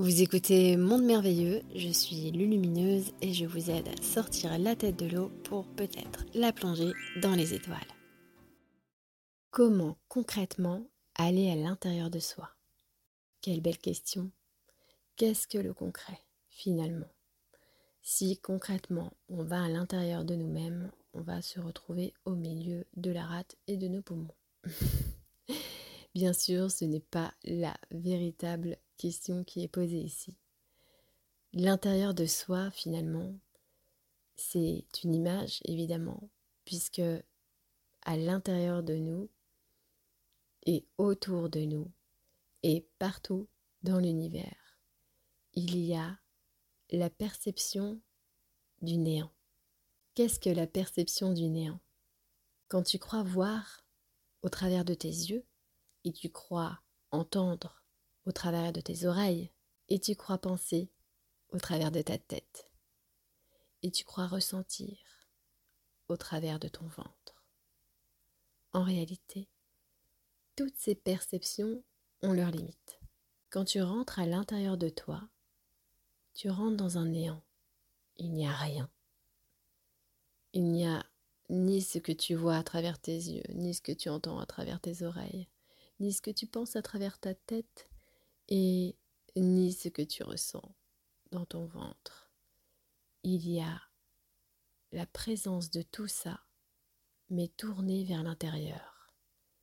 Vous écoutez Monde Merveilleux, je suis Lulumineuse et je vous aide à sortir la tête de l'eau pour peut-être la plonger dans les étoiles. Comment concrètement aller à l'intérieur de soi? Quelle belle question. Qu'est-ce que le concret finalement? Si concrètement on va à l'intérieur de nous-mêmes, on va se retrouver au milieu de la rate et de nos poumons. Bien sûr, ce n'est pas la véritable question qui est posée ici. L'intérieur de soi, finalement, c'est une image, évidemment, puisque à l'intérieur de nous et autour de nous et partout dans l'univers, il y a la perception du néant. Qu'est-ce que la perception du néant? Quand tu crois voir au travers de tes yeux et tu crois entendre au travers de tes oreilles, et tu crois penser au travers de ta tête, et tu crois ressentir au travers de ton ventre. En réalité, toutes ces perceptions ont leurs limites. Quand tu rentres à l'intérieur de toi, tu rentres dans un néant. Il n'y a rien. Il n'y a ni ce que tu vois à travers tes yeux, ni ce que tu entends à travers tes oreilles, ni ce que tu penses à travers ta tête, et ni ce que tu ressens dans ton ventre. Il y a la présence de tout ça, mais tourné vers l'intérieur.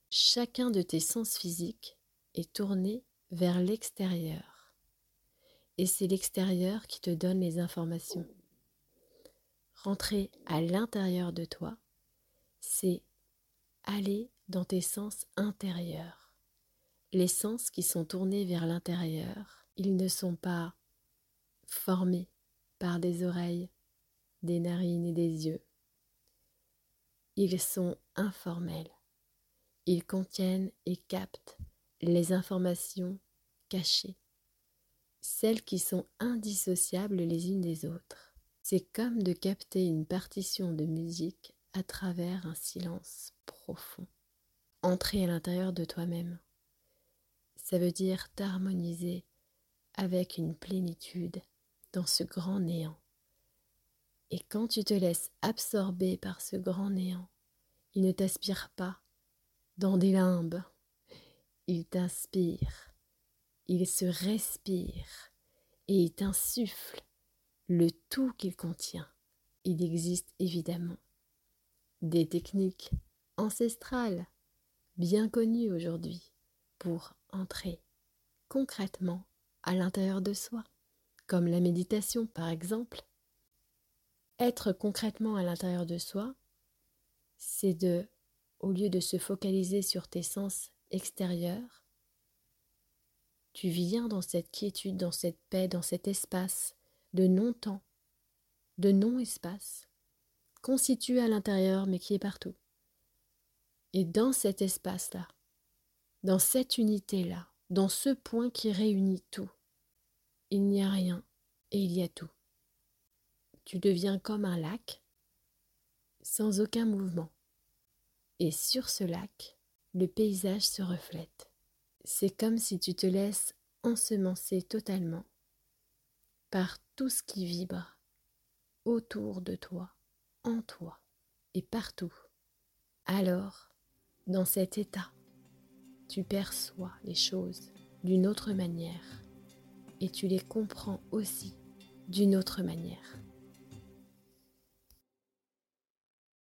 Chacun de tes sens physiques est tourné vers l'extérieur. Et c'est l'extérieur qui te donne les informations. Rentrer à l'intérieur de toi, c'est aller dans tes sens intérieurs les sens qui sont tournés vers l'intérieur, ils ne sont pas formés par des oreilles, des narines et des yeux. Ils sont informels. Ils contiennent et captent les informations cachées, celles qui sont indissociables les unes des autres. C'est comme de capter une partition de musique à travers un silence profond. Entrer à l'intérieur de toi-même ça veut dire t'harmoniser avec une plénitude dans ce grand néant. Et quand tu te laisses absorber par ce grand néant, il ne t'aspire pas dans des limbes, il t'inspire, il se respire et il t'insuffle le tout qu'il contient. Il existe évidemment des techniques ancestrales bien connues aujourd'hui pour entrer concrètement à l'intérieur de soi, comme la méditation par exemple. Être concrètement à l'intérieur de soi, c'est de, au lieu de se focaliser sur tes sens extérieurs, tu viens dans cette quiétude, dans cette paix, dans cet espace de non-temps, de non-espace, constitué à l'intérieur mais qui est partout. Et dans cet espace-là, dans cette unité-là, dans ce point qui réunit tout. Il n'y a rien et il y a tout. Tu deviens comme un lac, sans aucun mouvement. Et sur ce lac, le paysage se reflète. C'est comme si tu te laisses ensemencer totalement par tout ce qui vibre autour de toi, en toi et partout. Alors, dans cet état, tu perçois les choses d'une autre manière et tu les comprends aussi d'une autre manière.